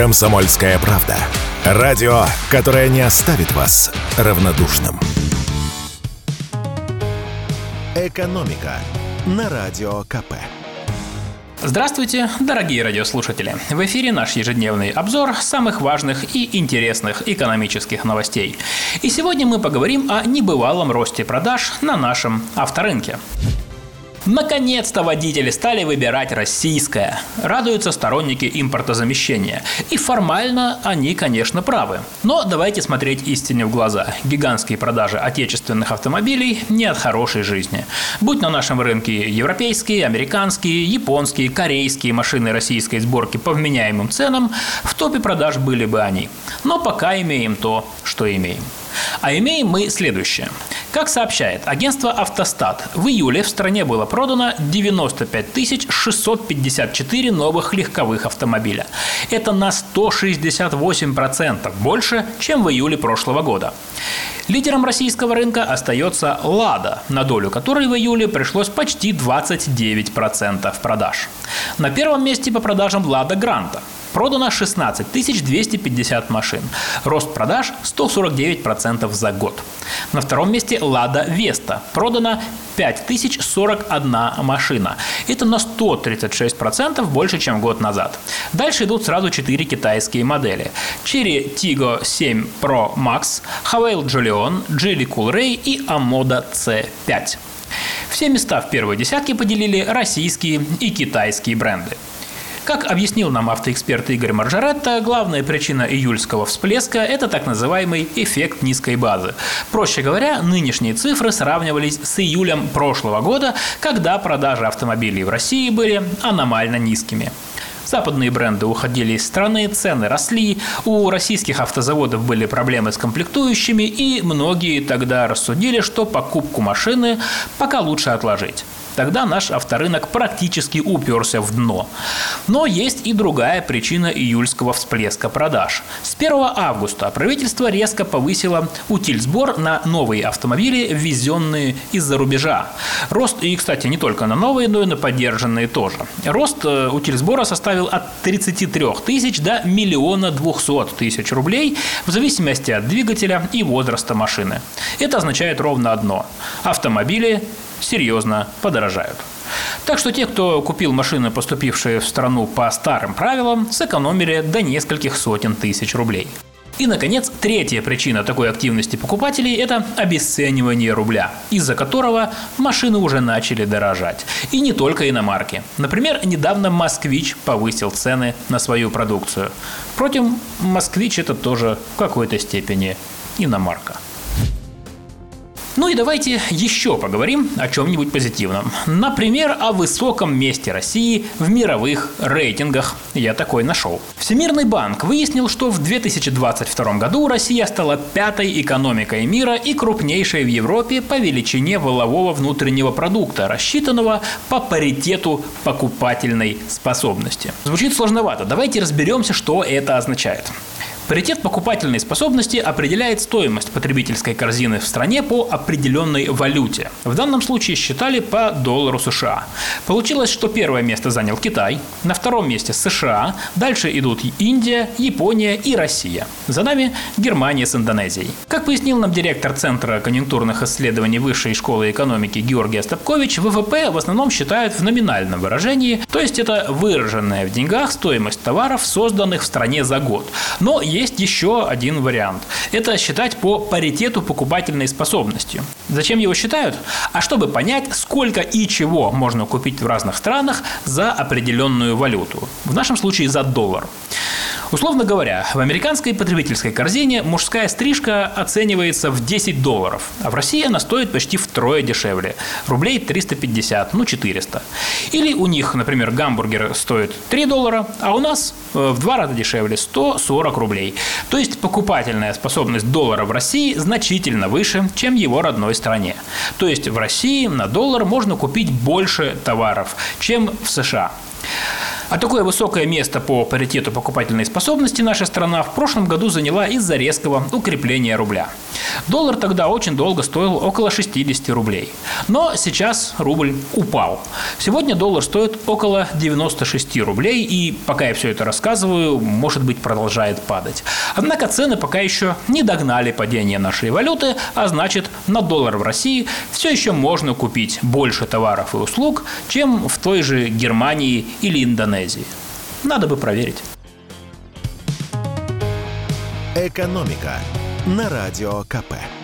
«Комсомольская правда». Радио, которое не оставит вас равнодушным. «Экономика» на Радио КП. Здравствуйте, дорогие радиослушатели! В эфире наш ежедневный обзор самых важных и интересных экономических новостей. И сегодня мы поговорим о небывалом росте продаж на нашем авторынке. Наконец-то водители стали выбирать российское. Радуются сторонники импортозамещения. И формально они, конечно, правы. Но давайте смотреть истине в глаза. Гигантские продажи отечественных автомобилей не от хорошей жизни. Будь на нашем рынке европейские, американские, японские, корейские машины российской сборки по вменяемым ценам, в топе продаж были бы они. Но пока имеем то, что имеем. А имеем мы следующее. Как сообщает агентство «Автостат», в июле в стране было продано 95 654 новых легковых автомобиля. Это на 168% больше, чем в июле прошлого года. Лидером российского рынка остается «Лада», на долю которой в июле пришлось почти 29% продаж. На первом месте по продажам «Лада Гранта» Продано 16 250 машин. Рост продаж 149% за год. На втором месте «Лада Веста». Продано 5041 машина. Это на 136% больше, чем год назад. Дальше идут сразу 4 китайские модели. Chery Tiggo 7 Pro Max, Havail Julion, Geely Coolray и Amoda C5. Все места в первой десятке поделили российские и китайские бренды. Как объяснил нам автоэксперт Игорь Маржаретта, главная причина июльского всплеска – это так называемый эффект низкой базы. Проще говоря, нынешние цифры сравнивались с июлем прошлого года, когда продажи автомобилей в России были аномально низкими. Западные бренды уходили из страны, цены росли, у российских автозаводов были проблемы с комплектующими, и многие тогда рассудили, что покупку машины пока лучше отложить. Тогда наш авторынок практически уперся в дно. Но есть и другая причина июльского всплеска продаж. С 1 августа правительство резко повысило утильсбор на новые автомобили, ввезенные из-за рубежа. Рост, и, кстати, не только на новые, но и на поддержанные тоже. Рост э, утильсбора составил от 33 тысяч до миллиона двухсот тысяч рублей в зависимости от двигателя и возраста машины. Это означает ровно одно. Автомобили серьезно подорожают. Так что те, кто купил машины, поступившие в страну по старым правилам, сэкономили до нескольких сотен тысяч рублей. И, наконец, третья причина такой активности покупателей – это обесценивание рубля, из-за которого машины уже начали дорожать. И не только иномарки. Например, недавно «Москвич» повысил цены на свою продукцию. Впрочем, «Москвич» – это тоже в какой-то степени иномарка. Ну и давайте еще поговорим о чем-нибудь позитивном. Например, о высоком месте России в мировых рейтингах. Я такой нашел. Всемирный банк выяснил, что в 2022 году Россия стала пятой экономикой мира и крупнейшей в Европе по величине волового внутреннего продукта, рассчитанного по паритету покупательной способности. Звучит сложновато. Давайте разберемся, что это означает. Паритет покупательной способности определяет стоимость потребительской корзины в стране по определенной валюте. В данном случае считали по доллару США. Получилось, что первое место занял Китай, на втором месте США, дальше идут Индия, Япония и Россия. За нами Германия с Индонезией. Как пояснил нам директор Центра конъюнктурных исследований Высшей школы экономики Георгий Остапкович, ВВП в основном считают в номинальном выражении, то есть это выраженная в деньгах стоимость товаров, созданных в стране за год. Но есть есть еще один вариант. Это считать по паритету покупательной способности. Зачем его считают? А чтобы понять, сколько и чего можно купить в разных странах за определенную валюту. В нашем случае за доллар. Условно говоря, в американской потребительской корзине мужская стрижка оценивается в 10 долларов, а в России она стоит почти втрое дешевле – рублей 350, ну 400. Или у них, например, гамбургер стоит 3 доллара, а у нас э, в два раза дешевле – 140 рублей. То есть покупательная способность доллара в России значительно выше, чем его родной стране. То есть в России на доллар можно купить больше товаров, чем в США. А такое высокое место по паритету покупательной способности наша страна в прошлом году заняла из-за резкого укрепления рубля. Доллар тогда очень долго стоил около 60 рублей. Но сейчас рубль упал. Сегодня доллар стоит около 96 рублей и, пока я все это рассказываю, может быть продолжает падать. Однако цены пока еще не догнали падение нашей валюты, а значит на доллар в России все еще можно купить больше товаров и услуг, чем в той же Германии или Индонезии. Надо бы проверить. «Экономика» на Радио КП.